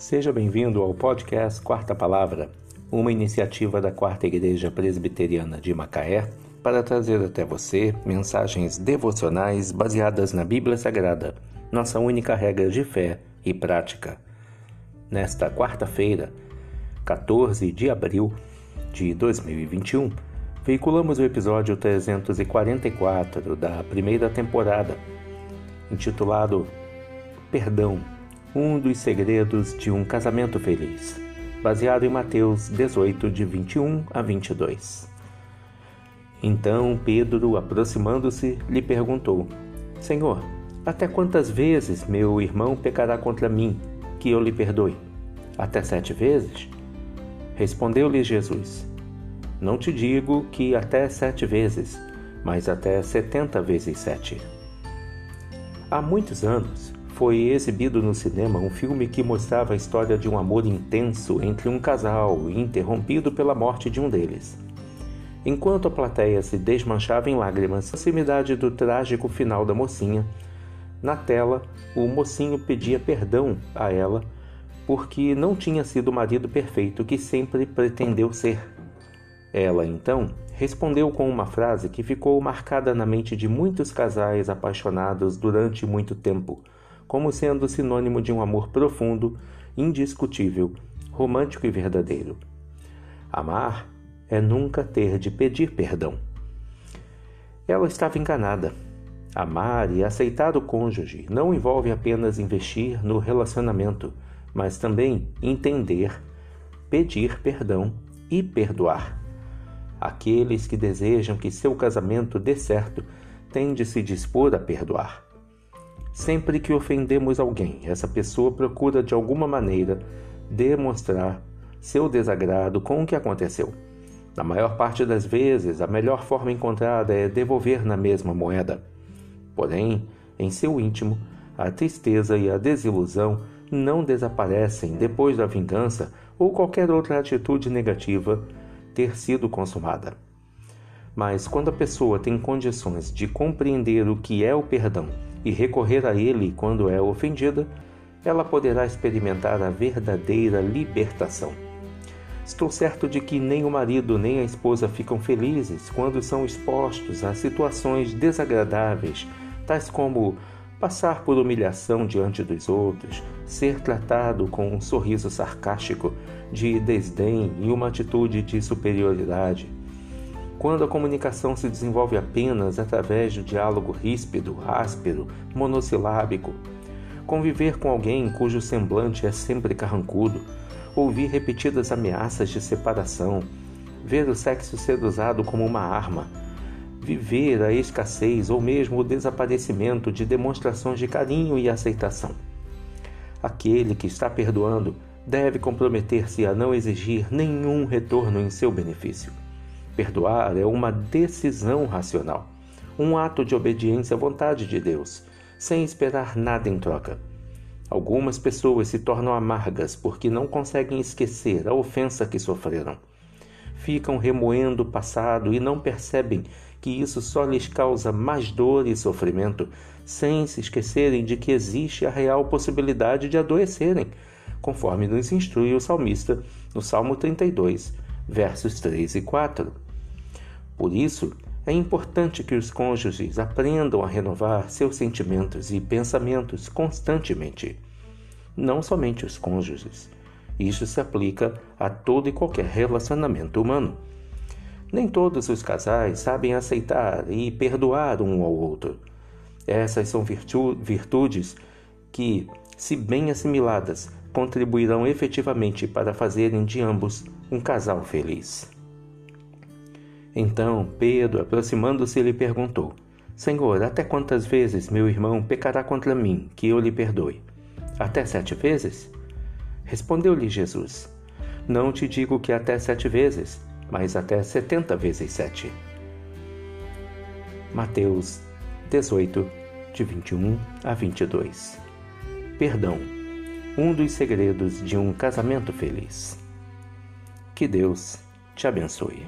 Seja bem-vindo ao podcast Quarta Palavra, uma iniciativa da Quarta Igreja Presbiteriana de Macaé para trazer até você mensagens devocionais baseadas na Bíblia Sagrada, nossa única regra de fé e prática. Nesta quarta-feira, 14 de abril de 2021, veiculamos o episódio 344 da primeira temporada, intitulado Perdão um dos segredos de um casamento feliz, baseado em Mateus 18, de 21 a 22. Então Pedro, aproximando-se, lhe perguntou: Senhor, até quantas vezes meu irmão pecará contra mim, que eu lhe perdoe? Até sete vezes? Respondeu-lhe Jesus: Não te digo que até sete vezes, mas até setenta vezes sete. Há muitos anos, foi exibido no cinema um filme que mostrava a história de um amor intenso entre um casal, interrompido pela morte de um deles. Enquanto a plateia se desmanchava em lágrimas, na proximidade do trágico final da mocinha, na tela, o mocinho pedia perdão a ela porque não tinha sido o marido perfeito que sempre pretendeu ser. Ela, então, respondeu com uma frase que ficou marcada na mente de muitos casais apaixonados durante muito tempo como sendo sinônimo de um amor profundo, indiscutível, romântico e verdadeiro. Amar é nunca ter de pedir perdão. Ela estava enganada. Amar e aceitar o cônjuge não envolve apenas investir no relacionamento, mas também entender, pedir perdão e perdoar. Aqueles que desejam que seu casamento dê certo têm de se dispor a perdoar. Sempre que ofendemos alguém, essa pessoa procura de alguma maneira demonstrar seu desagrado com o que aconteceu. Na maior parte das vezes, a melhor forma encontrada é devolver na mesma moeda. Porém, em seu íntimo, a tristeza e a desilusão não desaparecem depois da vingança ou qualquer outra atitude negativa ter sido consumada. Mas quando a pessoa tem condições de compreender o que é o perdão e recorrer a ele quando é ofendida, ela poderá experimentar a verdadeira libertação. Estou certo de que nem o marido nem a esposa ficam felizes quando são expostos a situações desagradáveis, tais como passar por humilhação diante dos outros, ser tratado com um sorriso sarcástico de desdém e uma atitude de superioridade quando a comunicação se desenvolve apenas através do diálogo ríspido, áspero, monossilábico, conviver com alguém cujo semblante é sempre carrancudo, ouvir repetidas ameaças de separação, ver o sexo ser usado como uma arma, viver a escassez ou mesmo o desaparecimento de demonstrações de carinho e aceitação. Aquele que está perdoando deve comprometer-se a não exigir nenhum retorno em seu benefício. Perdoar é uma decisão racional, um ato de obediência à vontade de Deus, sem esperar nada em troca. Algumas pessoas se tornam amargas porque não conseguem esquecer a ofensa que sofreram. Ficam remoendo o passado e não percebem que isso só lhes causa mais dor e sofrimento, sem se esquecerem de que existe a real possibilidade de adoecerem, conforme nos instrui o salmista no Salmo 32, versos 3 e 4. Por isso, é importante que os cônjuges aprendam a renovar seus sentimentos e pensamentos constantemente. Não somente os cônjuges. Isso se aplica a todo e qualquer relacionamento humano. Nem todos os casais sabem aceitar e perdoar um ao outro. Essas são virtu virtudes que, se bem assimiladas, contribuirão efetivamente para fazerem de ambos um casal feliz. Então Pedro, aproximando-se, lhe perguntou: Senhor, até quantas vezes meu irmão pecará contra mim, que eu lhe perdoe? Até sete vezes? Respondeu-lhe Jesus: Não te digo que até sete vezes, mas até setenta vezes sete. Mateus 18, de 21 a 22. Perdão, um dos segredos de um casamento feliz. Que Deus te abençoe.